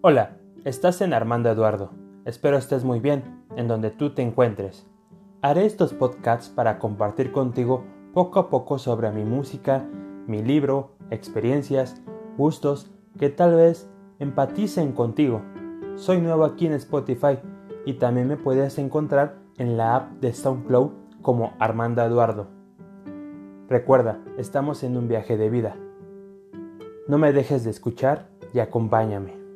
Hola, estás en Armando Eduardo. Espero estés muy bien en donde tú te encuentres. Haré estos podcasts para compartir contigo poco a poco sobre mi música, mi libro, experiencias, gustos que tal vez empaticen contigo. Soy nuevo aquí en Spotify y también me puedes encontrar en la app de SoundCloud como Armando Eduardo. Recuerda, estamos en un viaje de vida. No me dejes de escuchar y acompáñame.